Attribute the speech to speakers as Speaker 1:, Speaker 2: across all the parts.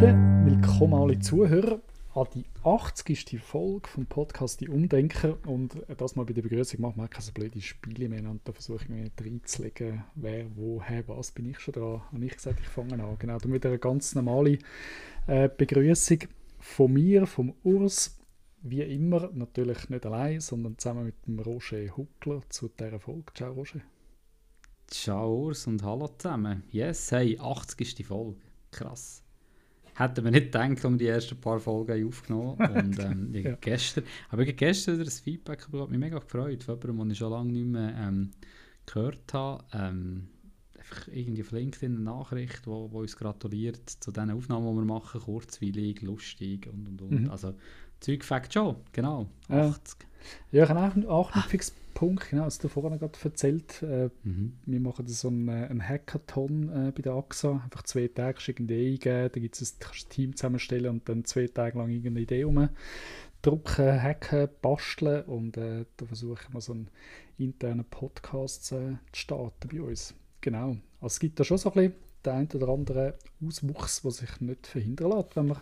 Speaker 1: Roger, willkommen alle Zuhörer an die 80. Folge vom Podcast Die Umdenker und das mal bei der Begrüßung machen wir keine so blöde Spiele mehr und da versuche ich mir reinzulegen, wer, wo, hey, was, bin ich schon dran? Habe ich gesagt, ich fange an. Genau, damit eine ganz normale äh, Begrüßung von mir, vom Urs, wie immer, natürlich nicht allein, sondern zusammen mit dem Roger Huckler zu dieser Folge. Ciao Roger.
Speaker 2: Ciao Urs und hallo zusammen. Yes, hey, 80 ist die Folge. Krass. Hätten wir nicht gedacht, wir die ersten paar Folgen aufgenommen und ähm, ja. gestern, aber gestern wieder das Feedback bekommen, hat mich mega gefreut von jemandem, den ich schon lange nicht mehr ähm, gehört habe. Ähm, einfach irgendwie auf LinkedIn eine Nachricht, wo, wo uns gratuliert zu den Aufnahmen, die wir machen, kurzweilig, lustig und und und. Mhm. Also Zeug fängt schon, genau, 80.
Speaker 1: Ja, ich habe auch einen Fixpunkt, genau, was du vorhin gerade erzählt äh, mhm. Wir machen so einen, äh, einen Hackathon äh, bei der AXA, einfach zwei Tage irgendeine Idee eingeben, da gibt es ein Team zusammenstellen und dann zwei Tage lang irgendeine Idee umdrucken, hacken, basteln und äh, da versuchen wir so einen internen Podcast äh, zu starten bei uns. Genau, also es gibt da schon so ein bisschen den einen oder anderen Auswuchs, der sich nicht verhindern lässt, wenn man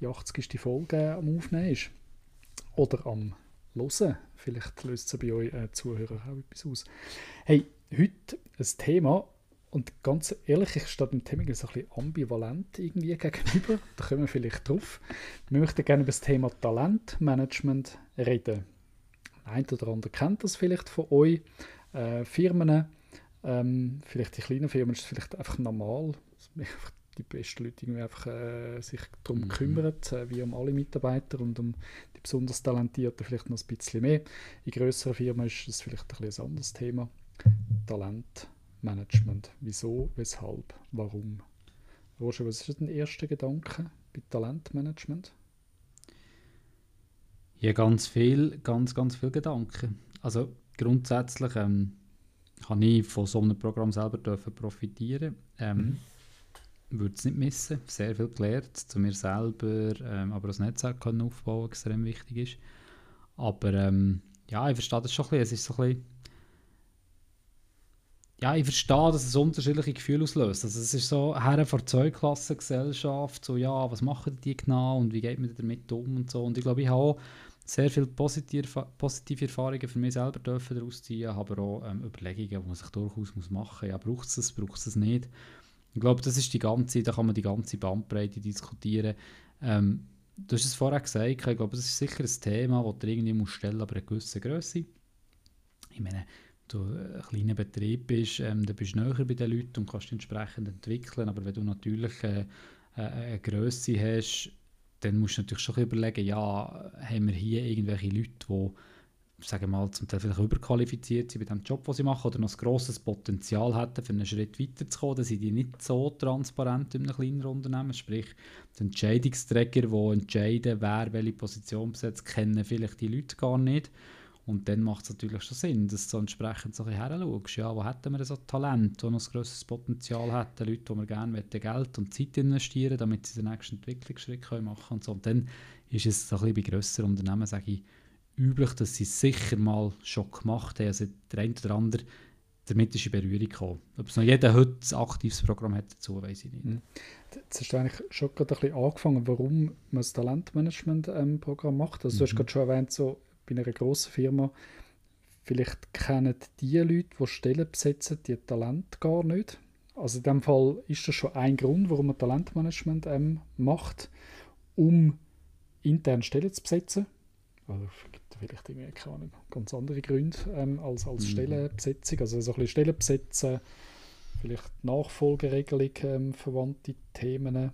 Speaker 1: die 80. Folge am Aufnehmen ist. Oder am Hören. Vielleicht löst es bei euch äh, Zuhörern auch etwas aus. Hey, heute ein Thema, und ganz ehrlich, ich stehe dem Thema so ein bisschen ambivalent irgendwie gegenüber. Da kommen wir vielleicht drauf. Wir möchten gerne über das Thema Talentmanagement reden. Ein oder andere kennt das vielleicht von euch. Äh, Firmen, ähm, vielleicht die kleinen Firmen, ist es vielleicht einfach normal, die besten Leute irgendwie einfach äh, sich darum mhm. kümmern, äh, wie um alle Mitarbeiter und um die besonders Talentierten vielleicht noch ein bisschen mehr. In größeren Firmen ist es vielleicht ein, ein anderes Thema. Talentmanagement. Wieso, weshalb, warum? Roger, was ist dein erster Gedanke bei Talentmanagement?
Speaker 2: Ja, ganz viel, ganz, ganz viel Gedanken. Also grundsätzlich ähm, habe ich von so einem Programm selber dürfen profitieren. Ähm, mhm würde es nicht missen. Sehr viel gelernt, zu mir selber, ähm, aber das Netzwerk können aufbauen, extrem wichtig ist. Aber ähm, ja, ich verstehe das schon ein bisschen. Es ist so ein bisschen ja, ich verstehe, dass es unterschiedliche Gefühle auslöst. Also es ist so, Herren vor Zweiklassengesellschaft, so ja, was machen die genau und wie geht man damit um und so. Und ich glaube, ich habe auch sehr viele positive, positive Erfahrungen für mich selber dürfen daraus ziehen, aber auch ähm, Überlegungen, die man sich durchaus machen muss. Ja, braucht es das, braucht es das nicht? Ich glaube, das ist die ganze, da kann man die ganze Bandbreite diskutieren. Ähm, du hast es vorher gesagt, ich glaube, das ist sicher ein Thema, das du irgendwie musst stellen aber eine gewisse Größe. Ich meine, du ein kleiner Betrieb bist, ähm, dann bist du näher bei den Leuten und kannst entsprechend entwickeln, aber wenn du natürlich äh, äh, eine Größe hast, dann musst du natürlich schon überlegen, ja, haben wir hier irgendwelche Leute, die sagen wir mal, zum Teil vielleicht überqualifiziert sind bei dem Job, den sie machen, oder noch ein grosses Potenzial hätten, für einen Schritt weiterzukommen, dann sind die nicht so transparent in einem kleinen Unternehmen. Sprich, die Entscheidungsträger, die entscheiden, wer welche Position besetzt, kennen vielleicht die Leute gar nicht. Und dann macht es natürlich schon Sinn, dass du so entsprechend so ein schaust, ja, wo hätten wir so Talent, die noch ein grosses Potenzial hätten, Leute, die wir gerne Geld und Zeit investieren damit sie den nächsten Entwicklungsschritt machen können. Und, so. und dann ist es so ein bisschen bei grösseren Unternehmen, sage ich, üblich, dass sie sicher mal schon gemacht haben. Also der eine oder andere damit ist in Berührung gekommen. Ob es noch jeder heute ein aktives Programm hat dazu, weiß ich nicht. Mhm.
Speaker 1: Jetzt hast du eigentlich schon gerade ein bisschen angefangen, warum man das Talentmanagement-Programm ähm, macht. Also mhm. du hast mhm. gerade schon erwähnt, so bei einer grossen Firma, vielleicht kennen die Leute, die Stellen besetzen, die Talent gar nicht. Also in dem Fall ist das schon ein Grund, warum man Talentmanagement ähm, macht, um intern Stellen zu besetzen. Also vielleicht irgendwie keine ganz andere Gründe ähm, als, als mhm. Stellenbesetzung. Also so ein bisschen Stellen besetzen, vielleicht Nachfolgeregelung, ähm, verwandte Themen.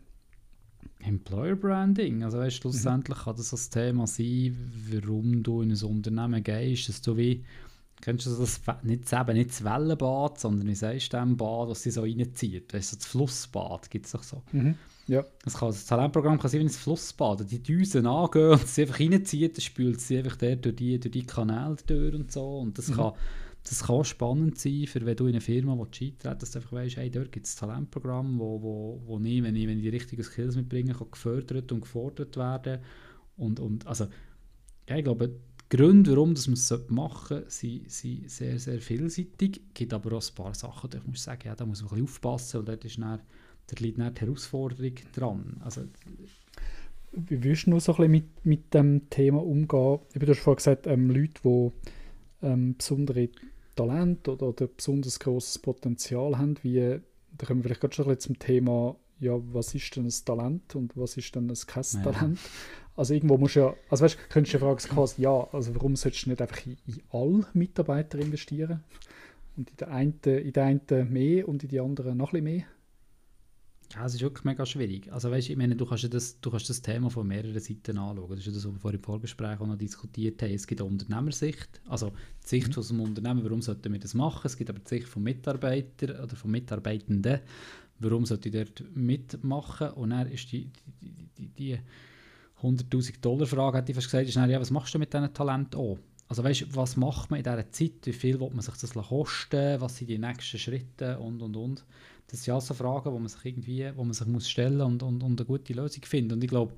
Speaker 2: Employer Branding, also weißt, mhm. schlussendlich mhm. kann das das Thema sein, warum du in ein Unternehmen gehst, dass du wie Kennst du das, nicht, eben nicht das Wellenbad, sondern wie sagst du dem Bad, das sie so reinzieht? Weißt du, das Flussbad gibt es doch so.
Speaker 1: Mhm. Ja.
Speaker 2: Das, kann, das Talentprogramm kann sein wie ein Flussbad. Die Düsen angehen und sie einfach reinzieht, dann spült sie einfach der durch die, durch die Kanäle durch und so. Und das, mhm. kann, das kann spannend sein, für wenn du in eine Firma eintrittst, dass du einfach weißt, hey, dort gibt es ein Talentprogramm, wo, wo, wo ich, wenn ich, wenn ich die richtigen Skills mitbringe, kann gefördert und gefordert werden. Und, und also, ja, ich glaube, Gründe, warum man es machen sollte, sind, sehr, sehr vielseitig. Es gibt aber auch ein paar Sachen, muss ich sagen, ja, da muss man ein bisschen aufpassen, weil dort ist dann da liegt nicht die Herausforderung dran. Also,
Speaker 1: wie willst du so ein bisschen mit, mit dem Thema umgehen? Du hast vorhin gesagt, ähm, Leute, die ähm, besondere Talent oder, oder besonders großes Potenzial haben, wie, da kommen wir vielleicht gerade schon ein bisschen zum Thema, ja, was ist denn ein Talent und was ist denn ein kein ja. Also irgendwo musst du ja, also weißt, könntest du ja fragen, quasi, ja, also warum solltest du nicht einfach in, in alle Mitarbeiter investieren? Und in der einen, in der einen mehr und in die anderen noch ein bisschen mehr?
Speaker 2: Ja, es ist wirklich mega schwierig. Also weißt, ich meine, du kannst, ja das, du kannst das Thema von mehreren Seiten anschauen. Das ist ja das, was wir vorhin im Vorgespräch auch noch diskutiert haben. Es gibt eine Unternehmersicht, also die Sicht mhm. von so einem Unternehmen, warum sollten wir das machen. Es gibt aber die Sicht von Mitarbeitern oder von Mitarbeitenden, warum sollte ich dort mitmachen. Und dann ist die, die, die, die 100'000 Dollar Frage, hat ich fast gesagt, ist dann, ja, was machst du mit diesen Talenten auch? Also weißt, was macht man in dieser Zeit? Wie viel will man sich das kosten? Was sind die nächsten Schritte? Und, und, und. Das sind ja so Fragen, die man sich irgendwie, wo man sich muss stellen und, und, und eine gute Lösung finden. Und ich glaube,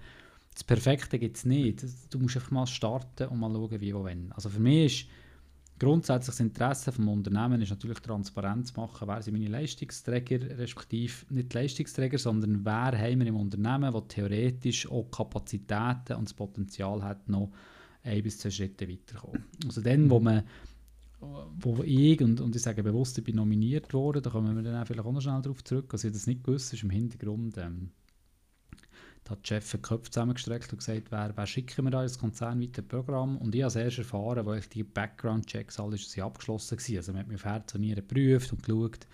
Speaker 2: das Perfekte gibt es nicht. Du musst einfach mal starten und mal schauen, wie, wo, wenn. Also für mich ist grundsätzlich das Interesse des Unternehmens ist natürlich transparent zu machen, wer sind meine Leistungsträger, respektive nicht Leistungsträger, sondern wer haben wir im Unternehmen, der theoretisch auch Kapazitäten und das Potenzial hat, noch ein bis zwei Schritte weiterkommen. Also dann, wo man wo ich, und, und ich sage bewusst, ich bin nominiert worden, da kommen wir dann auch vielleicht auch noch schnell darauf zurück, also ich das nicht gewusst, ist im Hintergrund, ähm, da hat die Chef den Kopf zusammengestreckt und gesagt, wer, wer schicken wir da ins konzernweite Programm? Und ich habe erst erfahren, wo ich die Background-Checks alles abgeschlossen waren, also man hat mich auf Herz und Nieren geprüft und geschaut,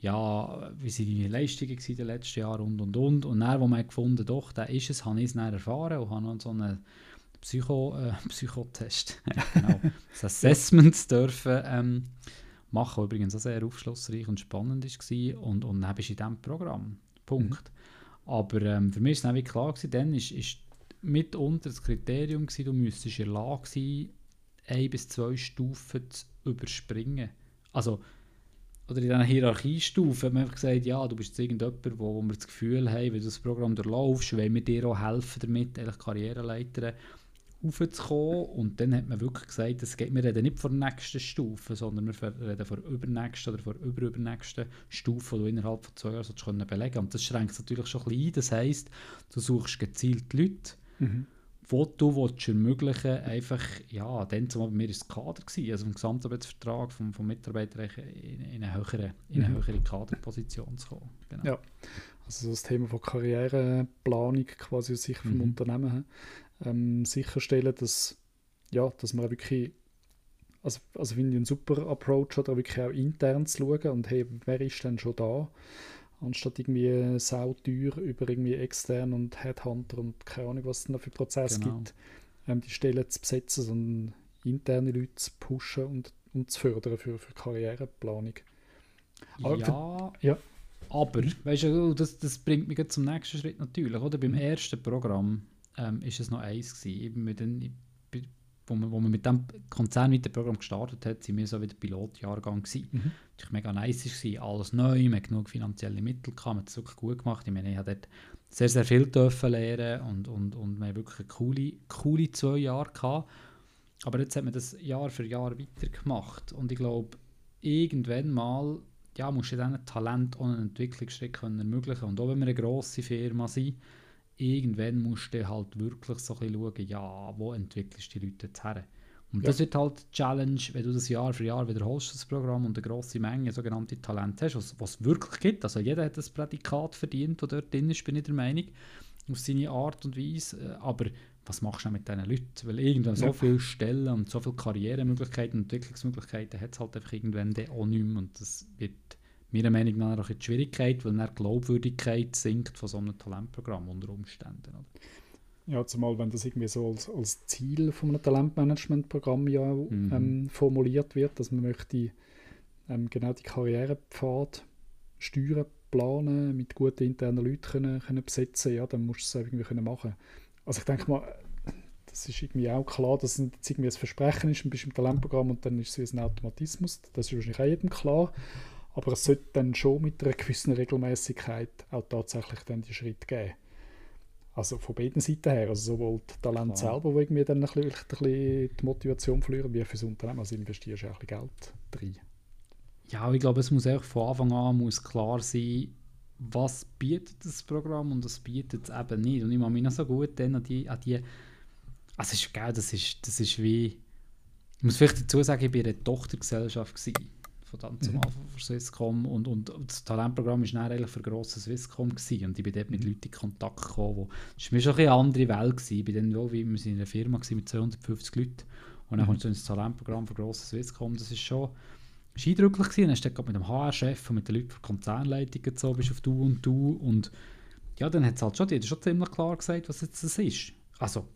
Speaker 2: ja, wie sind die Leistungen in den letzten Jahren und und und. Und dann, wo man gefunden doch, der ist es, habe ich es dann erfahren und habe noch so eine Psycho, äh, Psychotest, genau, das Assessment dürfen ähm, machen, übrigens auch sehr aufschlussreich und spannend war und, und dann bist du in diesem Programm, Punkt. Mhm. Aber ähm, für mich war es klar, gewesen, dann ist mitunter das Kriterium gewesen, du müsstest in der Lage sein, ein bis zwei Stufen zu überspringen. Also, oder in dieser Hierarchiestufe hat man einfach gesagt, ja, du bist jetzt irgendjemand, wo, wo wir das Gefühl haben, wenn du das Programm durchlaufst, wollen wir dir auch helfen damit, eigentlich Karriereleiter raufzukommen. Und dann hat man wirklich gesagt, es geht, wir reden nicht von der nächsten Stufe, sondern wir reden von der übernächsten oder von der überübernächsten Stufe, die du innerhalb von zwei Jahren sollst belegen sollst. Und das schränkt es natürlich schon ein bisschen ein. Das heisst, du suchst gezielt Leute, mhm. wo du willst ermöglichen einfach, ja, dann zum Beispiel, mir ist das Kader gewesen, also im Gesamtarbeitsvertrag vom, vom Mitarbeiter in, in, eine höhere, in eine mhm. höhere Kaderposition zu kommen.
Speaker 1: Genau. Ja. Also das Thema von Karriereplanung quasi aus Sicht vom mhm. Unternehmen ähm, sicherstellen, dass, ja, dass man wirklich, also, also finde ich einen super Approach, oder wirklich auch intern zu schauen und hey, wer ist denn schon da? Anstatt irgendwie sauteuer über irgendwie extern und Headhunter und keine Ahnung, was es da für Prozesse genau. gibt, ähm, die Stellen zu besetzen, sondern interne Leute zu pushen und, und zu fördern für, für Karriereplanung.
Speaker 2: Aber ja, ja, aber weißt du, das, das bringt mich zum nächsten Schritt natürlich. Oder? Beim ersten Programm ähm, ist es noch eins gewesen. Eben mit den, wo, man, wo man mit dem Konzernweiterprogramm gestartet hat, sind wir so wie der Pilotjahrgang gewesen. Mhm. Das war mega nice, gewesen, alles neu, man hat genug finanzielle Mittel gehabt, man hat es wirklich gut gemacht. Ich meine, ich habe dort sehr, sehr viel dürfen lernen und, und, und wir haben wirklich coole, coole zwei Jahre gehabt. Aber jetzt hat man das Jahr für Jahr weitergemacht und ich glaube, irgendwann mal ja, musst du diesen Talent und einen Entwicklungsschritt können ermöglichen Und auch wenn wir eine grosse Firma sind, irgendwann musst du halt wirklich so ein schauen, ja, wo entwickelst du die Leute jetzt her? Und ja. das wird halt die Challenge, wenn du das Jahr für Jahr wiederholst, das Programm, und eine grosse Menge sogenannte Talente hast, was, es wirklich gibt. Also jeder hat das Prädikat verdient, das dort drin ist, bin ich der Meinung, auf seine Art und Weise. Äh, aber was machst du mit diesen Leuten? Weil irgendwann ja. so viele Stellen und so viele Karrieremöglichkeiten und Entwicklungsmöglichkeiten hat es halt einfach irgendwann auch nicht mehr. Und das wird meiner Meinung nach auch die Schwierigkeit, weil dann die Glaubwürdigkeit sinkt von so einem Talentprogramm unter Umständen. Oder?
Speaker 1: Ja, zumal wenn das irgendwie so als, als Ziel von einem Talentmanagementprogramm ja mhm. ähm, formuliert wird, dass man möchte ähm, genau die Karrierepfad steuern, planen, mit guten internen Leuten können, können besetzen, ja, dann musst du es irgendwie können machen. Also ich denke mal, das ist irgendwie auch klar, dass es irgendwie ein Versprechen ist, ein bisschen im Talentprogramm und dann ist es wie ein Automatismus. Das ist wahrscheinlich auch jedem klar. Aber es sollte dann schon mit einer gewissen Regelmäßigkeit auch tatsächlich dann die Schritt geben. Also von beiden Seiten her, also sowohl das Talent Klar. selber, wo irgendwie dann ein bisschen, ein bisschen die Motivation verlieren, wie fürs Unternehmen. Also investierst du auch ein bisschen Geld rein.
Speaker 2: Ja, ich glaube, es muss auch von Anfang an muss klar sein, was bietet das Programm und was bietet es eben nicht. Und ich mache mich noch so gut dann an die, an die also ist geil, das ist, das ist wie, ich muss vielleicht dazu sagen, ich war eine Tochtergesellschaft gewesen, von dann zum mhm. Anfang von Swisscom und, und, und das Talentprogramm war eigentlich für grosses Swisscom gewesen. und ich bin dort mit mhm. Leuten in Kontakt gekommen, wo, das war mir schon eine andere Welt gewesen. ich bin dann wo, wie, wir sind in einer Firma mit 250 Leuten und dann mhm. kommst du ins Talentprogramm für grosses Swisscom, das ist schon ist eindrücklich gewesen. Dann hast du mit dem HR-Chef und mit den Leuten der Konzernleitung so, bist auf du und du und ja, dann hat es halt schon, die hat schon ziemlich klar gesagt, was jetzt das ist. Also,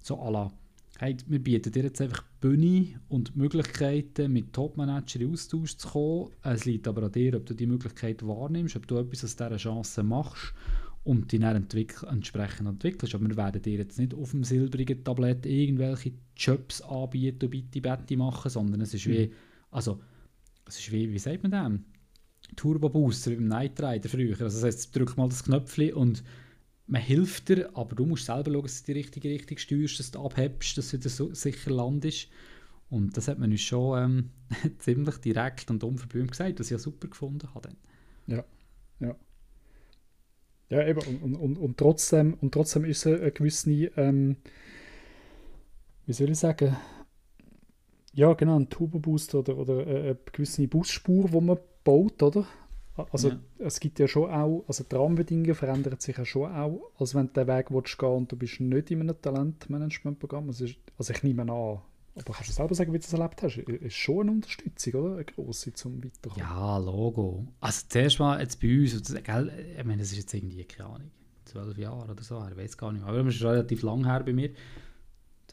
Speaker 2: so à la, hey, wir bieten dir jetzt einfach Bühne und Möglichkeiten, mit Top-Manager in Austausch zu kommen. Es liegt aber an dir, ob du die Möglichkeit wahrnimmst, ob du etwas aus dieser Chance machst und dich dann entwickl entsprechend entwickelst. Aber wir werden dir jetzt nicht auf dem silbrigen Tablett irgendwelche Jobs anbieten und bitte Betty machen, sondern es ist wie, mhm. also es ist wie, wie sagt man dem? Turbo Booster wie beim Night Rider früher. Also das heißt, drück mal das Knöpfchen und man hilft dir, aber du musst selber schauen, dass du die richtige Richtung steuerst, dass du abhebst, dass du wieder so sicher landest. Und das hat man uns schon ähm, ziemlich direkt und unverblümt gesagt, was ich ja super gefunden habe.
Speaker 1: Ja, ja. Ja, eben, und, und, und, trotzdem, und trotzdem ist es eine gewisse, ähm, wie soll ich sagen, ja, genau, ein Turbo-Boost oder, oder eine gewisse Busspur, die man baut, oder? Also ja. es gibt ja schon auch, also die Rahmenbedingungen verändern sich ja schon auch, als wenn du den Weg willst gehen und du bist nicht in einem Talentmanagementprogramm. Also, also ich nehme an, aber kannst du selber sagen, wie du das erlebt hast? Ist schon eine Unterstützung, oder? Eine grosse zum Weiterkommen.
Speaker 2: Ja, Logo. Also zuerst mal jetzt bei uns, gell, ich meine, das ist jetzt irgendwie, keine Ahnung, zwölf Jahre oder so, ich weiß gar nicht mehr. Aber das ist relativ lang her bei mir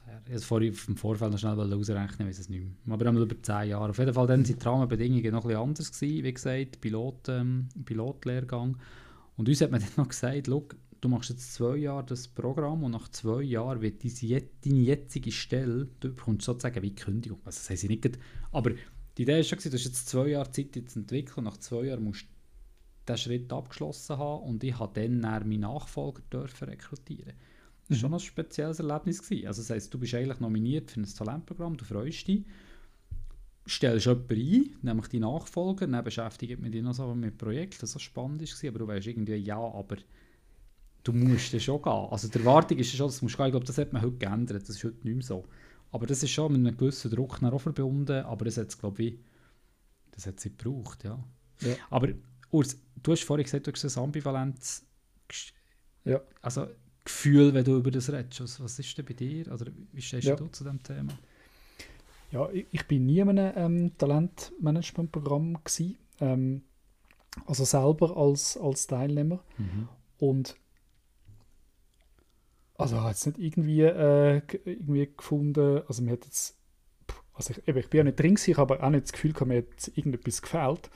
Speaker 2: her. Ich vorher im Vorfeld noch schnell ausrechnen, weiß es nicht mehr. Aber einmal über 10 Jahre. Auf jeden Fall dann sind die Rahmenbedingungen noch bisschen anders gewesen, wie gesagt, Pilot, ähm, Pilotlehrgang. Und uns hat man dann noch gesagt, du machst jetzt zwei Jahre das Programm und nach zwei Jahren wird deine, deine jetzige Stelle, du bekommst sozusagen wie Kündigung. Also das heisst nicht, aber die Idee war schon, du hast jetzt zwei Jahre Zeit jetzt entwickelt und nach zwei Jahren musst du diesen Schritt abgeschlossen haben und ich habe dann meinen Nachfolger dürfen rekrutieren das war schon ein spezielles Erlebnis. Gewesen. Also das heisst, du bist eigentlich nominiert für ein Talentprogramm, du freust dich, stellst jemanden ein, nämlich die Nachfolger, dann beschäftigt man dich noch so mit Projekten, das so spannend war, aber du weißt irgendwie, ja, aber du musst schon gehen. Also die Erwartung ist schon, dass du musst gehen. Ich glaube, das hat man heute geändert, das ist heute nicht mehr so. Aber das ist schon mit einem gewissen Druck auch verbunden, aber das hat es, glaube ich, das hat es gebraucht, ja. ja. Aber Urs, du hast vorhin gesagt, du hast eine Ambivalenz
Speaker 1: ja.
Speaker 2: Also Gefühl, wenn du über das redest? Was, was ist denn bei dir? Oder wie stehst ja. du zu dem Thema?
Speaker 1: Ja, ich, ich bin nie in einem ähm, Talentmanagementprogramm ähm, also selber als, als Teilnehmer. Mhm. Und also habe jetzt nicht irgendwie, äh, irgendwie gefunden, also mir hat jetzt, also ich, eben, ich bin ja nicht drin gewesen, ich habe aber auch nicht das Gefühl, mir hat irgendetwas gefällt.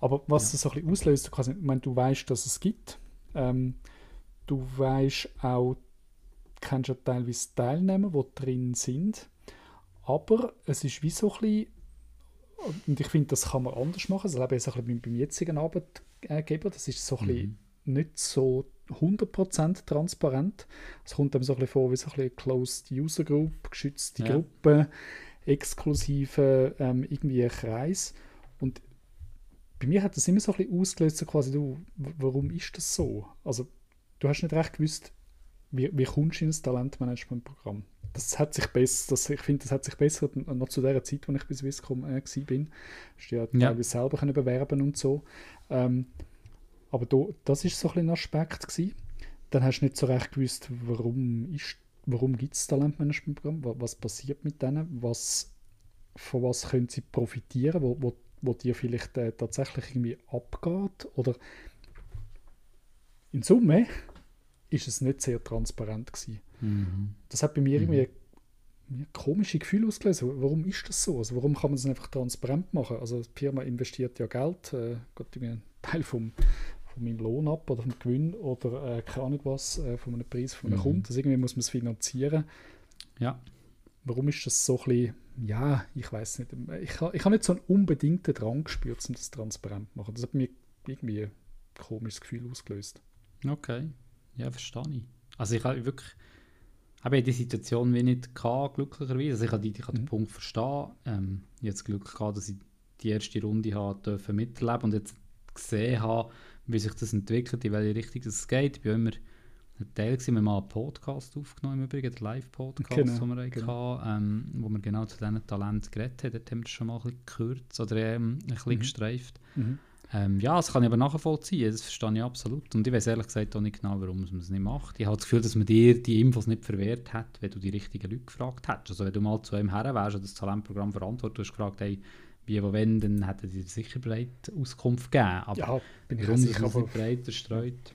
Speaker 1: Aber was ja. das so ein bisschen auslöst, du, kannst, ich meine, du weißt, dass es gibt. Ähm, Du weißt auch, kennst ja teilweise Teilnehmer, die drin sind. Aber es ist wie so ein bisschen, und ich finde, das kann man anders machen. Also, ich habe beim, beim jetzigen Arbeitgeber, das ist so ein bisschen mhm. nicht so 100% transparent. Es kommt einem so ein bisschen vor wie so ein bisschen Closed User Group, geschützte ja. Gruppe, exklusive ähm, irgendwie Kreis. Und bei mir hat das immer so ein bisschen ausgelöst, so quasi, du, warum ist das so? Also du hast nicht recht gewusst, wie, wie kommst du in das Talentmanagementprogramm. Das hat sich besser, das, ich finde, das hat sich besser noch zu der Zeit, als ich bei Swisscom äh, war. bin. Hast du ja, ja. selber können bewerben und so. Ähm, aber da, das ist so ein, ein Aspekt gewesen. Dann hast du nicht so recht gewusst, warum ist warum gibt es Talentmanagementprogramm, was passiert mit denen, was, von was können sie profitieren, wo, wo, wo dir vielleicht äh, tatsächlich irgendwie abgeht oder in Summe ist es nicht sehr transparent gewesen. Mhm. Das hat bei mir mhm. irgendwie ein komisches Gefühl ausgelöst. Warum ist das so? Also warum kann man das einfach transparent machen? Also die Firma investiert ja Geld, äh, geht einen Teil vom, von meinem Lohn ab oder vom Gewinn oder äh, keine Ahnung was, äh, von einem Preis von einem mhm. Kunden. Also irgendwie muss man es finanzieren.
Speaker 2: Ja.
Speaker 1: Warum ist das so ein bisschen, ja, ich weiß nicht. Ich, ich habe nicht so einen unbedingten Drang gespürt, um das transparent zu machen. Das hat mir irgendwie ein komisches Gefühl ausgelöst.
Speaker 2: Okay, ja, verstehe ich. Also ich habe wirklich, habe die Situation wie nicht gehabt, glücklicherweise. Also ich habe, die, ich mhm. den Punkt verstehen. Ähm, das Glück gehabt, dass ich die erste Runde habe dürfen miterleben und jetzt gesehen habe, wie sich das entwickelt, in welche Richtung es geht. Ich bin immer ein Teil gewesen, wir haben mal einen Podcast aufgenommen, im Übrigen, den Live-Podcast,
Speaker 1: Genau,
Speaker 2: den wir
Speaker 1: genau.
Speaker 2: hatten, ähm, wo wir genau zu diesen Talenten geredet haben. Dort haben wir das schon mal ein bisschen gekürzt oder ähm, ein bisschen
Speaker 1: Mhm.
Speaker 2: gestreift.
Speaker 1: Mhm.
Speaker 2: Ähm, ja, das kann ich aber nachvollziehen, das verstehe ich absolut. Und ich weiß ehrlich gesagt auch nicht genau, warum man es nicht macht. Ich habe das Gefühl, dass man dir die Infos nicht verwehrt hat, wenn du die richtigen Leute gefragt hättest. Also wenn du mal zu einem her wärst und das Talentprogramm verantwortet, hast gefragt, hey, wie, wo, wenn, dann hätten die sicher bereit Auskunft gegeben. Aber
Speaker 1: Ja, bin ich sicher. Aber,
Speaker 2: breiter streut?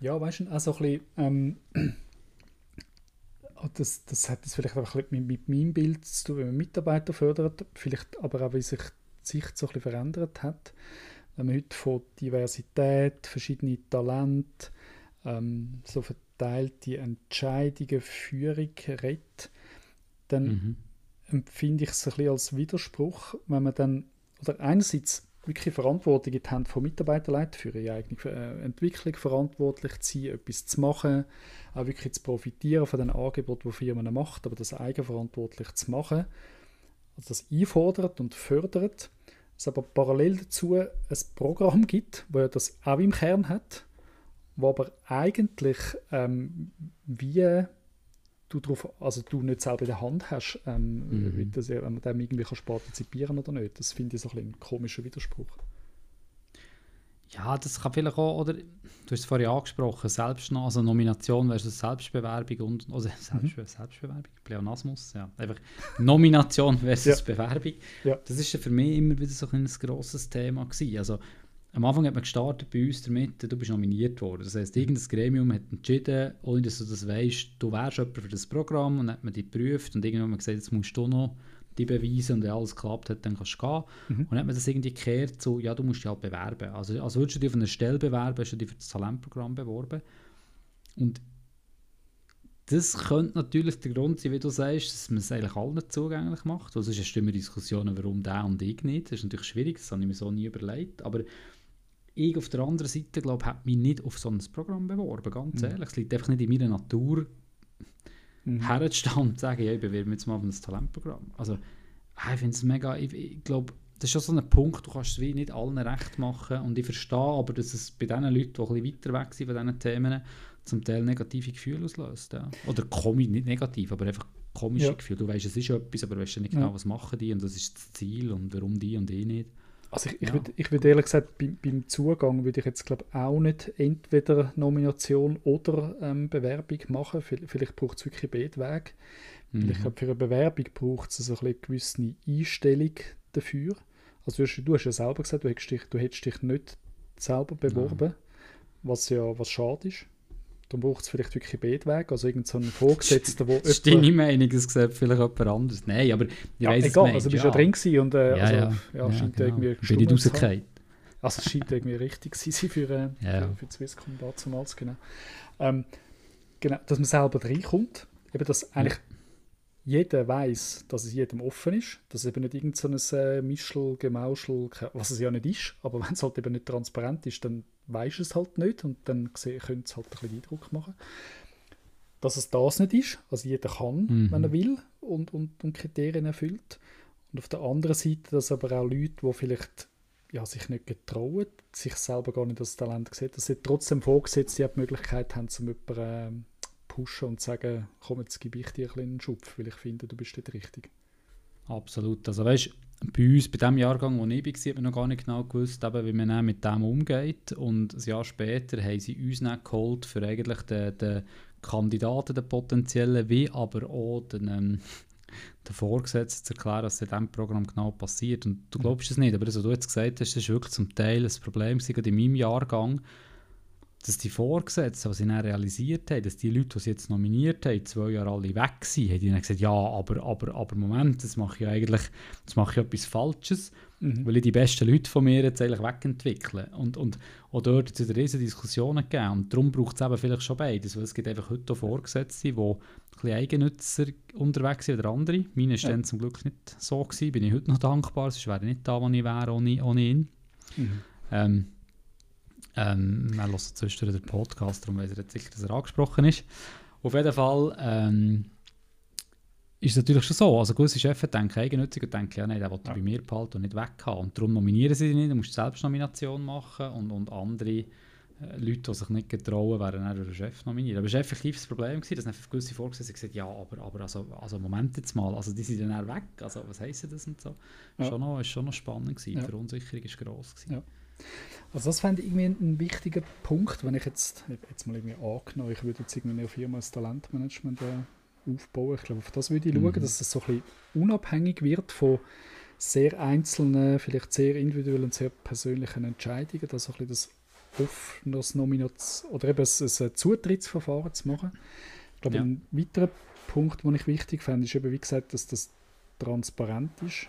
Speaker 1: ja, weißt du, auch so ein bisschen, ähm, das, das hat das vielleicht auch ein bisschen mit, mit meinem Bild zu tun, wenn man Mitarbeiter fördert, vielleicht aber auch, wie sich Sicht so ein bisschen verändert hat. Wenn man heute von Diversität, verschiedene Talente, ähm, so verteilte Entscheidungen, Führung redet, dann
Speaker 2: Mhm.
Speaker 1: empfinde ich es ein bisschen als Widerspruch, wenn man dann, oder einerseits wirklich Verantwortung in die Hand von Mitarbeiterleuten für ihre eigene äh, Entwicklung verantwortlich zu sein, etwas zu machen, auch wirklich zu profitieren von den Angeboten, die Firmen macht, aber das eigenverantwortlich zu machen, also das einfordert und fördert, es aber parallel dazu ein Programm gibt, wo ja das auch im Kern hat, wo aber eigentlich ähm, wie du drauf, also du nicht selber in der Hand hast, ähm,
Speaker 2: Mhm.
Speaker 1: wie das, wenn man dem irgendwie kannst partizipieren oder nicht. Das finde ich so ein, ein komischer Widerspruch.
Speaker 2: Ja, das kann vielleicht auch, oder du hast es vorhin angesprochen, Selbst, also Nomination versus Selbstbewerbung und, also Selbstbe Selbstbewerbung, Pleonasmus, ja, einfach Nomination versus Bewerbung.
Speaker 1: Ja.
Speaker 2: Das ist ja für mich immer wieder so ein, ein grosses Thema gewesen. Also am Anfang hat man gestartet bei uns damit, du bist nominiert worden. Das heisst, irgendein Gremium hat entschieden, ohne dass du das weißt, du wärst jemand für das Programm und dann hat man dich geprüft und irgendwann hat man gesagt, jetzt musst du noch die beweisen und wenn alles geklappt hat, dann kannst du gehen.
Speaker 1: Mhm.
Speaker 2: Und dann hat man das irgendwie gekehrt zu, ja, du musst dich halt bewerben. Also, also würdest du dich auf eine Stelle bewerben, hast du dich für das Talentprogramm beworben. Und das könnte natürlich der Grund sein, wie du sagst, dass man es eigentlich allen zugänglich macht. Also es ist immer Diskussionen, warum der und ich nicht. Das ist natürlich schwierig, das habe ich mir so nie überlegt. Aber ich auf der anderen Seite, glaube habe mich nicht auf so ein Programm beworben, ganz
Speaker 1: Mhm.
Speaker 2: ehrlich. Es liegt einfach nicht in meiner Natur,
Speaker 1: Mhm.
Speaker 2: herzustehen und sagen, ja, ich bewerbe mich jetzt mal auf ein Talentprogramm. Also, ah, ich finde es mega, ich, ich glaube, das ist schon so ein Punkt, du kannst es wie nicht allen recht machen und ich verstehe aber, dass es bei den Leuten, die ein bisschen weiter weg sind von diesen Themen, zum Teil negative Gefühle auslöst. Ja. Oder komisch, nicht negativ, aber einfach komische
Speaker 1: Ja.
Speaker 2: Gefühle. Du weißt, es ist etwas, aber du weißt ja nicht
Speaker 1: Ja.
Speaker 2: genau, was machen die und das ist das Ziel und warum die und ich nicht.
Speaker 1: Also ich, ich
Speaker 2: Ja.
Speaker 1: würde ich würd ehrlich gesagt, beim, beim Zugang würde ich jetzt glaube auch nicht entweder Nomination oder ähm, Bewerbung machen. Vielleicht braucht es wirklich Wege. Weil Ich
Speaker 2: Mhm.
Speaker 1: glaube, für eine Bewerbung braucht es so ein bisschen eine gewisse Einstellung dafür. Also du hast, ja selber gesagt, du hättest dich, du hättest dich nicht selber beworben, was ja was schade ist. Dann braucht es vielleicht wirklich beide Wege. Also irgendeinen so Vorgesetzten, der
Speaker 2: Das ist deine Meinung, das sieht vielleicht jemand anderes. Nein, aber ich
Speaker 1: ja,
Speaker 2: weiss,
Speaker 1: egal, also du bist ja drin gewesen und äh,
Speaker 2: Ja,
Speaker 1: also,
Speaker 2: ja.
Speaker 1: ja, scheint
Speaker 2: genau.
Speaker 1: irgendwie
Speaker 2: Bin ich rausgefallen.
Speaker 1: Also es scheint irgendwie richtig zu sein für, äh,
Speaker 2: Ja.
Speaker 1: für, für die Swisscom damals, genau. Ähm, genau. Dass man selber reinkommt, eben dass eigentlich jeder weiß, dass es jedem offen ist, dass es eben nicht irgend so ein äh, Mischel, Gemauschel, was es ja nicht ist, aber wenn es halt eben nicht transparent ist, dann weiß es halt nicht und dann könnte es halt ein bisschen Eindruck machen. Dass es das nicht ist, also jeder kann,
Speaker 2: Mhm.
Speaker 1: wenn er will und, und, und Kriterien erfüllt. Und auf der anderen Seite, dass aber auch Leute, die vielleicht ja, sich nicht getrauen, sich selber gar nicht als Talent sehen, dass sie trotzdem vorgesetzt die Möglichkeit haben, zum jemanden ähm, pushen und zu sagen, komm, jetzt gebe ich dir einen Schupf, weil ich finde, du bist dort richtig.
Speaker 2: Absolut. Also weißt, bei uns, bei dem Jahrgang, wo ich war, hat man noch gar nicht genau gewusst, eben, wie man mit dem umgeht. Und ein Jahr später haben sie uns dann geholt, für eigentlich den, den Kandidaten, den potenziellen, wie aber auch den, ähm, den Vorgesetzten zu erklären, was in diesem Programm genau passiert. Und du glaubst es nicht, aber das, was du jetzt gesagt hast, das war wirklich zum Teil ein Problem gerade in meinem Jahrgang, dass die Vorgesetzten, was sie dann realisiert haben, dass die Leute, die sie jetzt nominiert haben, zwei Jahre alle weg waren, haben die dann gesagt, ja, aber, aber, aber Moment, das mache ich eigentlich, das mache ich etwas Falsches,
Speaker 1: Mhm.
Speaker 2: weil ich die besten Leute von mir jetzt eigentlich wegentwickle. Und, und auch dort hat es riesige Diskussionen gegeben. Und darum braucht es eben vielleicht schon beides, weil es gibt einfach heute Vorgesetzte, die ein bisschen Eigennützer unterwegs sind oder andere. Meine war
Speaker 1: Ja.
Speaker 2: dann zum Glück nicht so, gewesen, bin ich heute noch dankbar, sonst wäre ich nicht da, wo ich wäre ohne, ohne ihn.
Speaker 1: Mhm.
Speaker 2: Ähm, ähm, wir hören zwischendurch den Podcast, darum weiß er jetzt sicher, dass er angesprochen ist. Auf jeden Fall, ähm, ist es natürlich schon so. Also gewisse Chefs denken eigennützig und denken, ja nein, der will ja. bei mir behalten und nicht weghaben. Und darum nominieren sie dich nicht, du musst Selbstnomination machen und, und andere äh, Leute, die sich nicht getrauen, werden dann durch den Chef nominiert. Aber es war effektiv das Problem, gewesen, dass dann gewisse Vorgesetzte gesagt ja, aber, aber also, also Moment jetzt mal, also die sind dann weg, also was heisst das und so. Ja. Schon noch, ist schon noch spannend gewesen, ja. die Verunsicherung war gross. Gewesen. Ja.
Speaker 1: Also das fände ich irgendwie ein wichtiger Punkt, wenn ich jetzt, jetzt mal irgendwie angenommen, ich würde jetzt irgendwie in einer Firma das Talentmanagement äh, aufbauen. Ich glaube, auf das würde ich mhm. schauen, dass es so ein bisschen unabhängig wird von sehr einzelnen, vielleicht sehr individuellen und sehr persönlichen Entscheidungen, dass so ein bisschen das offenes Nominats oder eben ein, ein Zutrittsverfahren zu machen. Ich glaube, ja. ein weiterer Punkt, den ich wichtig fände, ist eben, wie gesagt, dass das transparent ist.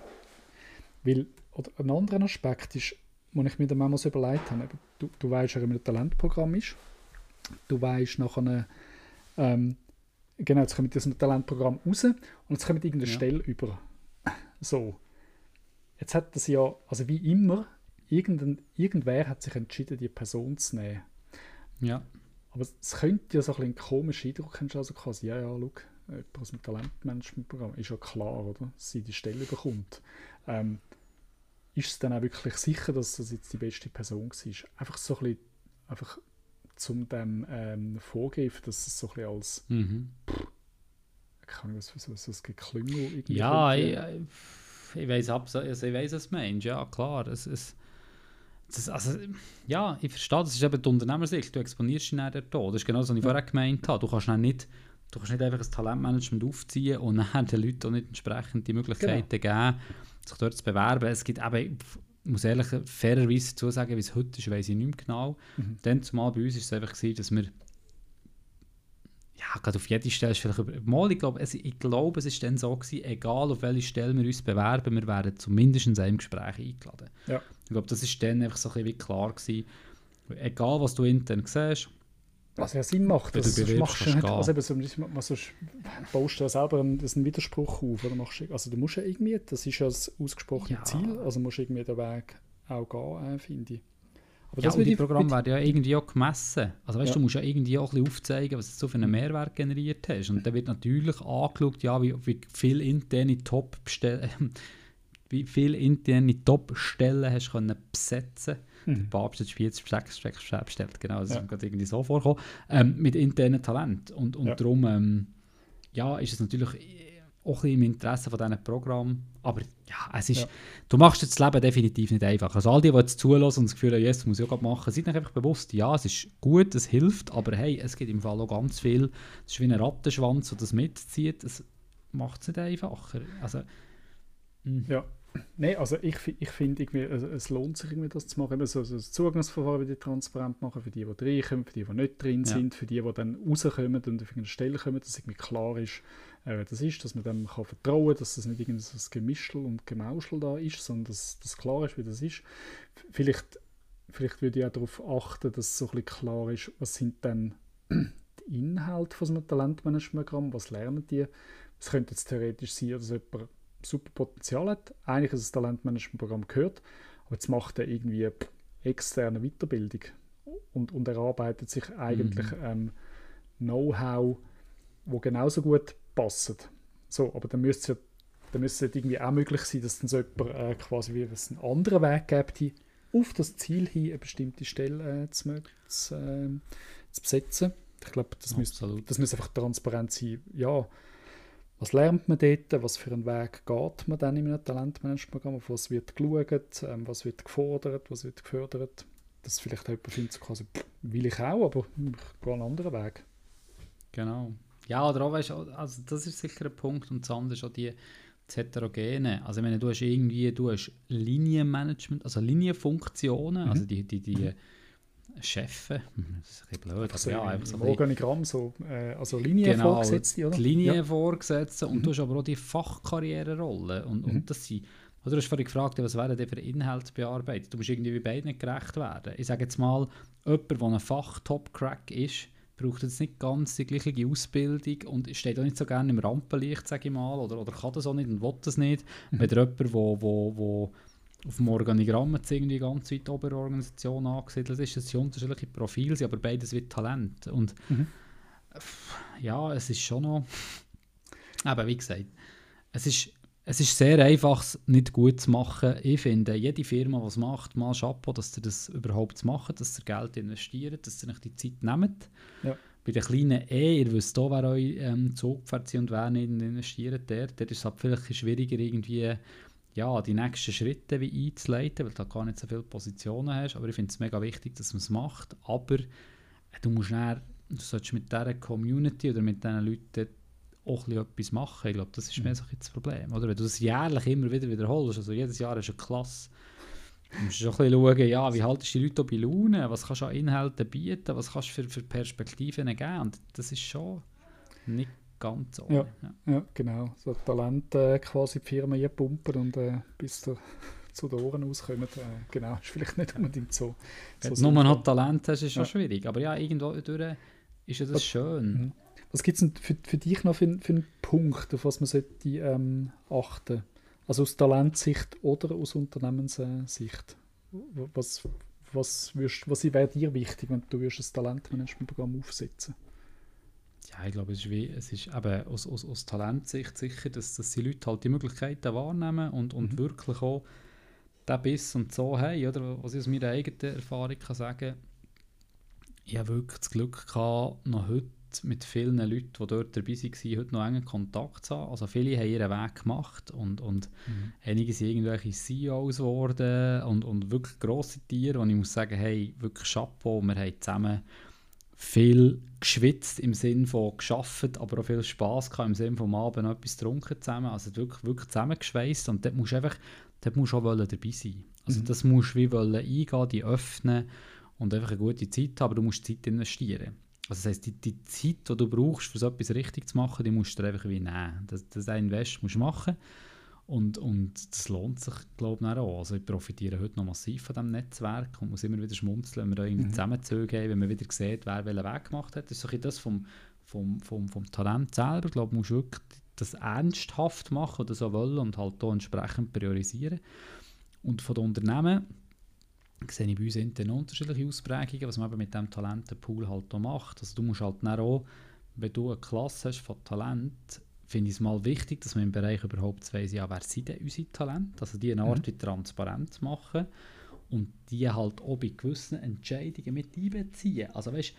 Speaker 1: Weil, oder ein anderer Aspekt ist, wo ich mir dann manchmal so überlegt habe, du, du weißt, wer im Talentprogramm ist, du weißt nachher, ähm, genau, jetzt kommt aus dem Talentprogramm raus und jetzt kommt irgendeine ja. Stelle über. So. Jetzt hat das ja, also wie immer, irgendein, irgendwer hat sich entschieden, die Person zu nehmen.
Speaker 2: Ja.
Speaker 1: Aber es könnte ja so ein, ein komischer Eindruck haben, also quasi, ja, ja, schau, jemand aus dem Talentmanagementprogramm, ist ja klar, oder, dass sie die Stelle bekommt. Ähm, ist es dann auch wirklich sicher, dass das jetzt die beste Person war? Einfach so ein bisschen, einfach zum dem ähm, vorgeben, dass es so ein bisschen als
Speaker 2: mhm.
Speaker 1: kann ich was, was, was Geklüngel irgendwie
Speaker 2: Ja, ich, ich, weiß also ich weiß es Mensch, ja klar. Es, es, das, also, ja, ich verstehe, das ist eben die Unternehmersicht. Du exponierst dich dann dort. Das ist genau das, was ich vorher gemeint habe. Du kannst nicht, du kannst nicht einfach ein Talentmanagement aufziehen und dann den Leuten auch nicht entsprechend die Möglichkeiten genau. geben, sich dort zu bewerben. Es gibt eben, ich muss ehrlich fairerweise dazu sagen, wie es heute ist, weiß ich nicht mehr genau. Mhm. Dann zumal bei uns war es einfach gewesen, dass wir ja, gerade auf jede Stelle ist vielleicht mal, ich glaube, es, ich glaube, es ist dann so gewesen, egal auf welche Stelle wir uns bewerben, wir werden zumindest in einem Gespräch eingeladen.
Speaker 1: Ja.
Speaker 2: Ich glaube, das ist dann einfach so ein bisschen wie klar gewesen. Egal, was du intern siehst,
Speaker 1: was ja Sinn macht. Das also, machst du nicht, also eben, sonst, sonst baust du ja selber einen, einen Widerspruch auf. Oder machst, also du musst ja irgendwie, das ist ja das ausgesprochene ja. Ziel, also musst du irgendwie den Weg auch gehen, äh, finde ich.
Speaker 2: Aber ja, und die Programme werden ja irgendwie auch gemessen. Also weißt, ja. du musst ja irgendwie auch ein bisschen aufzeigen, was du für einen Mehrwert generiert hast. Und dann wird natürlich angeschaut, ja, wie, wie viel interne Top wie viel interne Top-Stellen hast du können besetzen mhm. Papst Spiez bestellt, genau, das ja. ist mir gerade irgendwie so vorgekommen, ähm, mit internen Talent. Und, und ja. darum ähm, ja, ist es natürlich auch im Interesse von diesen Programmen. Aber ja, es ist, ja. du machst das Leben definitiv nicht einfach. Also all die, die jetzt zulassen und das Gefühl haben, yes, muss ich auch machen, sind einfach bewusst, ja, es ist gut, es hilft, aber hey, es gibt im Fall auch ganz viel, es ist wie ein Rattenschwanz, der das mitzieht, es macht es nicht einfacher. Also,
Speaker 1: hm. ja. Nein, also ich, ich finde, also es lohnt sich irgendwie das zu machen, eben so, so das Zugangsverfahren wieder transparent machen, für die, die reinkommen, für die, die nicht drin sind, für die, die dann rauskommen und auf eine Stelle kommen, dass irgendwie klar ist, äh, wer das ist, dass man dem kann vertrauen kann, dass das nicht irgendein so Gemischel und Gemauschel da ist, sondern dass das klar ist, wie das ist. Vielleicht, vielleicht würde ich auch darauf achten, dass so ein bisschen klar ist, was sind dann die Inhalte von so einem Talentmanagementprogramm, was lernen die. Es könnte jetzt theoretisch sein, dass jemand super Potenzial hat, eigentlich ein Talentmanagementprogramm gehört, aber jetzt macht er irgendwie externe Weiterbildung und, und erarbeitet sich eigentlich mhm. ähm, Know-how, wo genauso gut passt. So, aber dann müsste es ja dann müsste es irgendwie auch möglich sein, dass dann so jemand äh, quasi wie es einen anderen Weg gibt, auf das Ziel hin eine bestimmte Stelle äh, zu, zu, äh, zu, besetzen. Ich glaube, das müsste, das müsste einfach transparent sein. Ja, was lernt man dort, was für einen Weg geht man dann in einem Talentmanagementprogramm, auf was wird geschaut, ähm, was wird gefordert, was wird gefördert. Dass vielleicht jemand findet, so quasi, will ich auch, aber ich gehe einen anderen Weg.
Speaker 2: Genau. Ja, oder auch, weißt, also das ist sicher ein Punkt und das andere ist auch die das Heterogene. Also ich meine, du hast irgendwie, du hast Linienmanagement, also Linienfunktionen, mhm. also die, die, die Chefen, das ist ein bisschen blöd,
Speaker 1: also ja, einfach so ein Organigramm, so, äh, also Linienvorgesetzte,
Speaker 2: genau, oder? Die Linienvorgesetzte ja. und mhm. du hast aber auch die Fachkarriererolle und, mhm. und das sind Du hast vorhin gefragt, was wären denn für Inhalte bearbeitet? Du musst irgendwie bei beiden gerecht werden. Ich sage jetzt mal, jemand, der ein Fach-Top-Crack ist, braucht jetzt nicht ganz die gleiche Ausbildung und steht auch nicht so gerne im Rampenlicht, sage ich mal, oder, oder kann das auch nicht und will das nicht. Mhm. Wenn jemand, wo, wo auf dem Organigramm jetzt irgendwie ganz weit oben Organisation angesiedelt ist, das sind unterschiedliche Profile, aber beides wird Talent. Und mhm. ja, es ist schon noch, aber wie gesagt, es ist, es ist sehr einfach, es nicht gut zu machen. Ich finde, jede Firma, die es macht, mal Chapeau, dass sie das überhaupt machen, dass sie Geld investieren, dass sie nicht die Zeit nehmen.
Speaker 1: Ja.
Speaker 2: Bei den kleinen E, ihr wisst auch, wer euch ähm, Zugpferd sind und wer nicht investiert, der, der ist es halt vielleicht schwieriger, irgendwie ja, die nächsten Schritte wie einzuleiten, weil du gar nicht so viele Positionen hast. Aber ich finde es mega wichtig, dass man es macht. Aber äh, du musst dann, du solltest mit dieser Community oder mit diesen Leuten auch etwas machen. Ich glaube, das ist mehr so das Problem. Oder? Wenn du das jährlich immer wieder wiederholst, also jedes Jahr ist eine Klasse, du musst schon ein bisschen schauen, ja, wie haltest du die Leute bei Laune, was kannst du an Inhalten bieten, was kannst du für, für Perspektiven geben. Und das ist schon nicht ganz so.
Speaker 1: Ja, ja. ja genau. So Talente äh, quasi die Firmen pumpen und äh, bis der zu den Ohren auskommen. Äh, genau, ist vielleicht nicht unbedingt so.
Speaker 2: Wenn so du nur noch Talent hast, ist schon schwierig. Aber ja, irgendwo durch ist ja das was, schön.
Speaker 1: Mhm. Was gibt es denn für, für dich noch für, für einen Punkt, auf was man sollte, ähm, achten Also aus Talentsicht oder aus Unternehmenssicht? Was, was, was wäre dir wichtig, wenn du ein Talentmanagementprogramm aufsetzen
Speaker 2: ja, ich glaube, es ist, wie, es ist eben aus, aus, aus Talentsicht sicher, dass, dass die Leute halt die Möglichkeiten wahrnehmen und, und mhm. wirklich auch den Biss und so haben, oder? Was ich aus meiner eigenen Erfahrung kann sagen ich habe wirklich das Glück gehabt, noch heute mit vielen Leuten, die dort dabei waren, heute noch engen Kontakt zu haben. Also viele haben ihren Weg gemacht und, und mhm. einige sind irgendwelche CEOs geworden und, und wirklich grosse Tiere und ich muss sagen, hey, wirklich Chapeau, wir haben zusammen viel geschwitzt im Sinne von geschafft, aber auch viel Spass gehabt im Sinne von Abend etwas getrunken zusammen, also wirklich, wirklich zusammengeschweißt und dort musst du einfach, dort musst du auch dabei sein. Also mhm. das musst du wie wollen eingehen, die öffnen und einfach eine gute Zeit haben, aber du musst Zeit investieren. Also das heisst, die, die Zeit, die du brauchst, um so etwas richtig zu machen, die musst du einfach wie nehmen. Das, das Invest musst du machen und, und das lohnt sich, glaube ich, auch. Also ich profitiere heute noch massiv von diesem Netzwerk und muss immer wieder schmunzeln, wenn wir da irgendwie mhm. zusammenzüge haben, wenn man wieder sieht, wer welchen Weg gemacht hat. Das ist so das vom, vom, vom, vom Talent selber. Ich glaube, du musst wirklich das ernsthaft machen oder so wollen und halt hier entsprechend priorisieren. Und von den Unternehmen sehe ich bei uns intern unterschiedliche Ausprägungen, was man eben mit diesem Talentenpool halt auch macht. Also du musst halt dann auch, wenn du eine Klasse hast von Talent, finde ich es mal wichtig, dass man im Bereich überhaupt weiss, ja, wer sind denn unsere Talente? Also die eine Art mhm. wie transparent machen und die halt auch bei gewissen Entscheidungen mit einbeziehen. Also weißt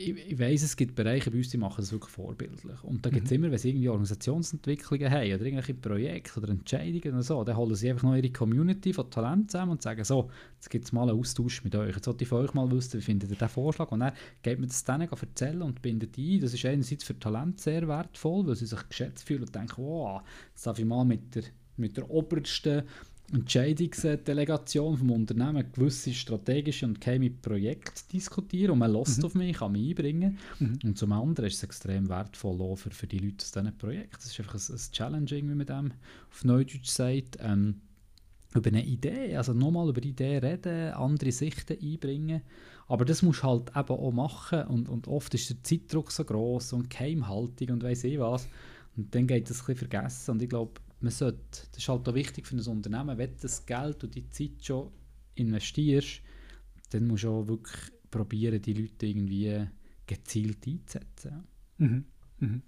Speaker 2: ich, ich weiss, es gibt Bereiche bei uns, die machen das wirklich vorbildlich. Und da gibt es mhm. immer, wenn sie irgendwie Organisationsentwicklungen haben oder irgendwelche Projekte oder Entscheidungen oder so, dann holen sie einfach noch ihre Community von Talent zusammen und sagen so, jetzt gibt es mal einen Austausch mit euch. Jetzt sollte ich von euch mal wissen, wie findet ihr diesen Vorschlag? Und dann geht man das denen erzählen und bindet ein. Das ist einerseits für Talent sehr wertvoll, weil sie sich geschätzt fühlen und denken, wow, jetzt darf ich mal mit der mit der obersten Entscheidungsdelegation vom Unternehmen gewisse strategische und geheime Projekte diskutieren und man lässt mhm. auf mich, kann mich einbringen. Mhm. Und zum anderen ist es extrem wertvoll auch für, für die Leute aus diesen Projekten. Das ist einfach ein, ein Challenging, wie man dem auf Neudeutsch sagt. Ähm, über eine Idee, also nochmal über Ideen reden, andere Sichten einbringen. Aber das musst du halt eben auch machen und, und oft ist der Zeitdruck so groß und Geheimhaltung und weiss ich was. Und dann geht das ein bisschen vergessen und ich glaube, man sollte, das ist halt auch wichtig für ein Unternehmen, wenn du das Geld und die Zeit schon investierst, dann musst du auch wirklich probieren, die Leute irgendwie gezielt einzusetzen.
Speaker 1: Mhm. Mhm.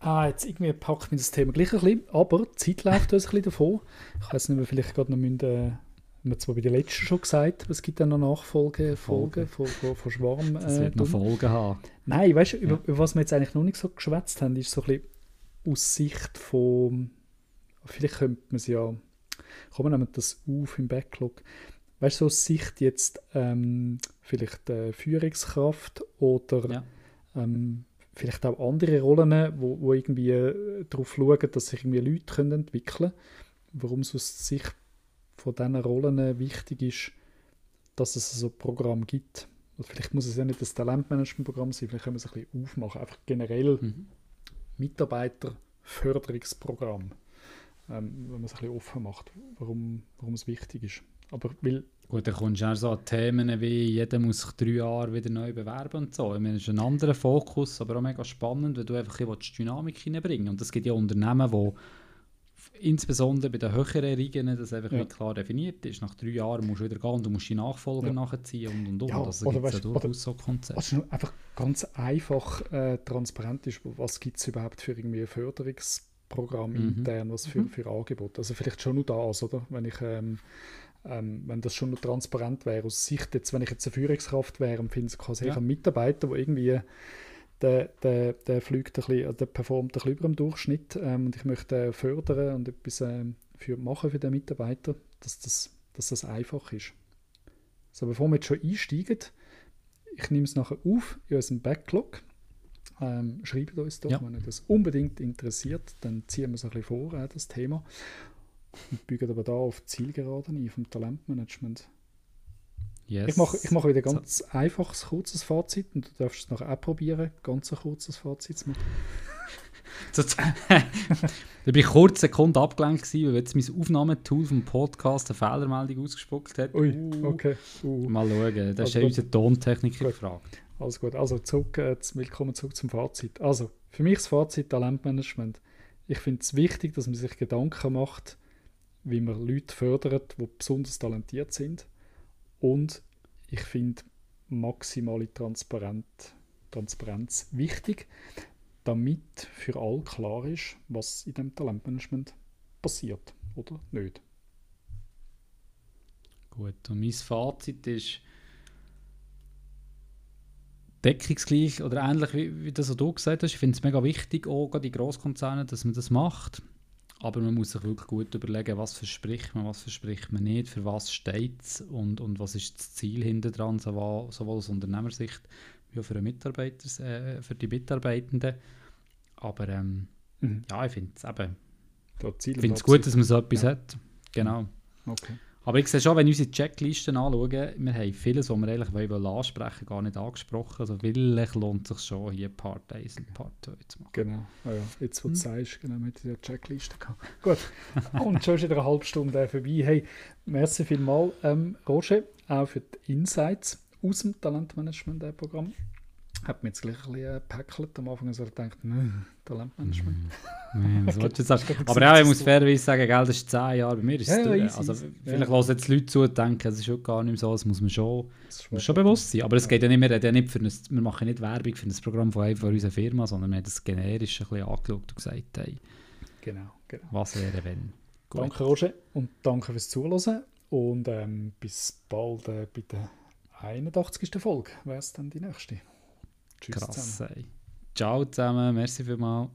Speaker 1: Ah, jetzt irgendwie packt mich das Thema gleich ein bisschen, aber die Zeit läuft uns ein bisschen davon. Ich weiß nicht, ob wir vielleicht gerade noch müssen, äh, haben wir zwar bei der letzten schon gesagt, aber es gibt dann noch Nachfolge Folgen von, von, von Schwarm.
Speaker 2: Das wird äh, noch Folgen haben.
Speaker 1: Nein, weißt du, ja. über, über, was wir jetzt eigentlich noch nicht so geschwätzt haben, ist so ein bisschen aus Sicht von, vielleicht könnte man es ja, kommen wir das auf im Backlog, weißt du, so aus Sicht jetzt ähm, vielleicht äh, Führungskraft oder ja. ähm, vielleicht auch andere Rollen, wo, wo irgendwie äh, darauf schauen, dass sich irgendwie Leute können entwickeln können. Warum es aus Sicht von diesen Rollen wichtig ist, dass es so ein Programm gibt. Und vielleicht muss es ja nicht das Talentmanagement-Programm sein, vielleicht können wir es ein bisschen aufmachen, einfach generell mhm. Mitarbeiterförderungsprogramm, ähm, wenn man es ein bisschen offen macht, warum, warum es wichtig ist. Aber weil
Speaker 2: Gut, dann kommst du auch so an Themen wie, jeder muss sich drei Jahre wieder neu bewerben und so. Ich meine, das ist ein anderer Fokus, aber auch mega spannend, weil du einfach ein bisschen Dynamik hineinbringen Und es gibt ja Unternehmen, die insbesondere bei den höheren Riegen, das einfach ja. klar definiert ist. Nach drei Jahren musst du wieder gehen und du musst die Nachfolger ja. nachziehen und und und.
Speaker 1: Ja, also oder weißt, ja durchaus so Konzepte. Also einfach ganz einfach äh, transparent ist, was gibt es überhaupt für irgendwie Förderungsprogramm mhm. intern, was für, mhm. für Angebote. Also vielleicht schon nur das, oder? Wenn ich ähm, ähm, wenn das schon noch transparent wäre, aus Sicht jetzt, wenn ich jetzt eine Führungskraft wäre und finde, quasi ja. ein Mitarbeiter, der irgendwie der, der, der fliegt ein bisschen, der performt ein bisschen über dem Durchschnitt ähm, und ich möchte fördern und etwas ähm, für machen für den Mitarbeiter, dass das, dass das einfach ist. So, bevor wir jetzt schon einsteigen, ich nehme es nachher auf in unserem Backlog. Ähm, schreibt uns doch, ja. wenn euch das unbedingt interessiert, dann ziehen wir es ein bisschen vor, äh, das Thema. Und bügen aber da auf Zielgeraden ein vom Talentmanagement. Yes. Ich mache ich mach wieder ganz so. einfaches, kurzes Fazit und du darfst es nachher auch probieren, ganz ein kurzes Fazit zu machen.
Speaker 2: da bin ich kurz Sekunde abgelenkt, weil jetzt mein Aufnahmetool vom Podcast eine Fehlermeldung ausgespuckt hat.
Speaker 1: Ui, uh. okay.
Speaker 2: Uh. Mal schauen, da ist ja unser Tontechniker gefragt.
Speaker 1: Alles gut, also zurück, äh, willkommen zurück zum Fazit. Also, für mich das Fazit Talentmanagement. Ich finde es wichtig, dass man sich Gedanken macht, wie man Leute fördert, die besonders talentiert sind und ich finde maximale Transparenz, wichtig, damit für alle klar ist, was in dem Talentmanagement passiert oder nicht.
Speaker 2: Gut, und mein Fazit ist deckungsgleich oder ähnlich wie, wie das, was du gesagt hast. Ich finde es mega wichtig, auch gerade in Grosskonzernen, dass man das macht. Aber man muss sich wirklich gut überlegen, was verspricht man, was verspricht man nicht, für was steht es und, und was ist das Ziel hinter dran, sowohl, sowohl aus Unternehmersicht wie auch für, Mitarbeiter, äh, für die Mitarbeitenden. Aber ähm, mhm. ja, ich finde es gut, dass man so etwas ja. hat. Genau. Okay. Aber ich sehe schon, wenn wir unsere Checklisten anschauen, wir haben vieles, was wir eigentlich wollen ansprechen gar nicht angesprochen. Also vielleicht lohnt es sich schon, hier Part 1 und Part 2 zu machen.
Speaker 1: Genau, ah ja, jetzt wo du hm. sagst, genau, mit der Checkliste gehabt. Gut, und schon ist wieder eine halbe Stunde vorbei. Hey, merci vielmals, ähm, Roger, auch für die Insights aus dem Talentmanagement-Programm hat mir jetzt gleich ein bisschen gepäckelt am Anfang, also ich gedacht, ne, Talentmanagement.
Speaker 2: Mm, das okay. sagen. Aber ja, ich muss fairerweise sagen, gell, das ist zehn Jahre, bei mir ist es ja, easy, Also vielleicht ja. jetzt Leute zu und denken, es ist schon gar nicht so, das muss man schon, muss schon bewusst sein. Aber es geht ja nicht mehr, ja nicht für ein, wir machen nicht Werbung für das Programm von, von unserer Firma, sondern wir haben das generisch ein bisschen angeschaut und gesagt, hey,
Speaker 1: genau, genau.
Speaker 2: was wäre wenn.
Speaker 1: Gut. Danke Roger und danke fürs Zuhören und ähm, bis bald äh, bei der 81. Folge wäre es dann die nächste.
Speaker 2: Tschüss Krass, zusammen. Ciao zusammen, merci vielmals.